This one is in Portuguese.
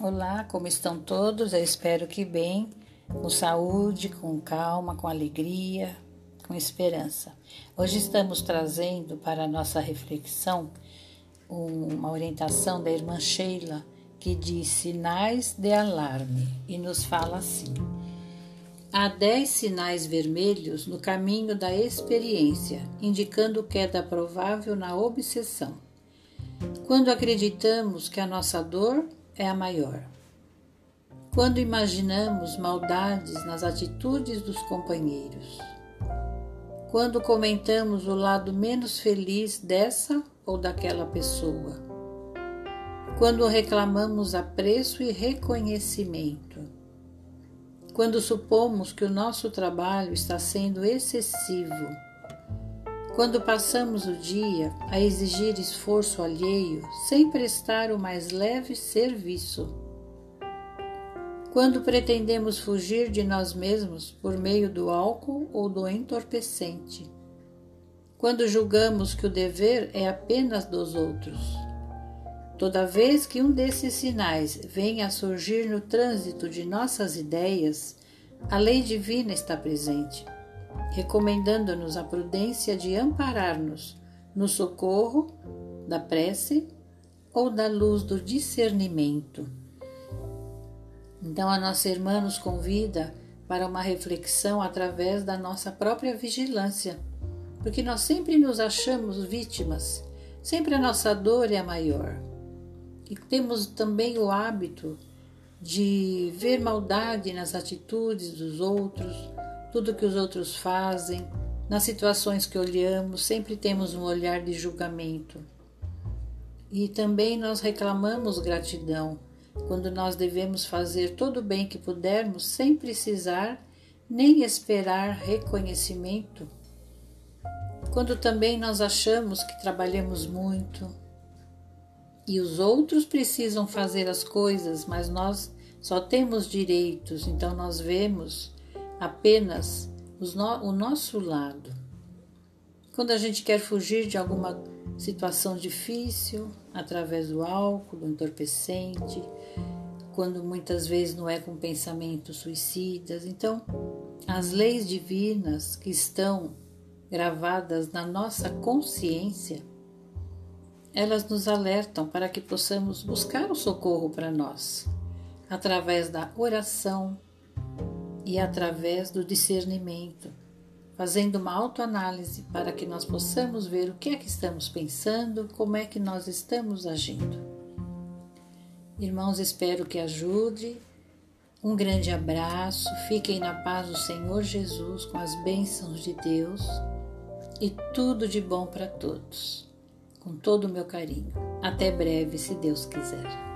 Olá, como estão todos? Eu espero que bem, com saúde, com calma, com alegria, com esperança. Hoje estamos trazendo para a nossa reflexão uma orientação da irmã Sheila que diz sinais de alarme e nos fala assim: Há dez sinais vermelhos no caminho da experiência, indicando queda provável na obsessão. Quando acreditamos que a nossa dor é a maior. Quando imaginamos maldades nas atitudes dos companheiros. Quando comentamos o lado menos feliz dessa ou daquela pessoa. Quando reclamamos apreço e reconhecimento. Quando supomos que o nosso trabalho está sendo excessivo quando passamos o dia a exigir esforço alheio sem prestar o mais leve serviço. Quando pretendemos fugir de nós mesmos por meio do álcool ou do entorpecente. Quando julgamos que o dever é apenas dos outros. Toda vez que um desses sinais vem a surgir no trânsito de nossas ideias, a lei divina está presente recomendando-nos a prudência de amparar-nos no socorro da prece ou da luz do discernimento. Então, a nossa irmã nos convida para uma reflexão através da nossa própria vigilância, porque nós sempre nos achamos vítimas, sempre a nossa dor é a maior. E temos também o hábito de ver maldade nas atitudes dos outros, tudo que os outros fazem, nas situações que olhamos, sempre temos um olhar de julgamento. E também nós reclamamos gratidão, quando nós devemos fazer todo o bem que pudermos sem precisar nem esperar reconhecimento. Quando também nós achamos que trabalhamos muito e os outros precisam fazer as coisas, mas nós só temos direitos, então nós vemos apenas no, o nosso lado. Quando a gente quer fugir de alguma situação difícil, através do álcool, do entorpecente, quando muitas vezes não é com pensamentos suicidas. Então, as leis divinas que estão gravadas na nossa consciência, elas nos alertam para que possamos buscar o socorro para nós, através da oração, e através do discernimento, fazendo uma autoanálise para que nós possamos ver o que é que estamos pensando, como é que nós estamos agindo. Irmãos, espero que ajude. Um grande abraço, fiquem na paz do Senhor Jesus, com as bênçãos de Deus e tudo de bom para todos. Com todo o meu carinho. Até breve, se Deus quiser.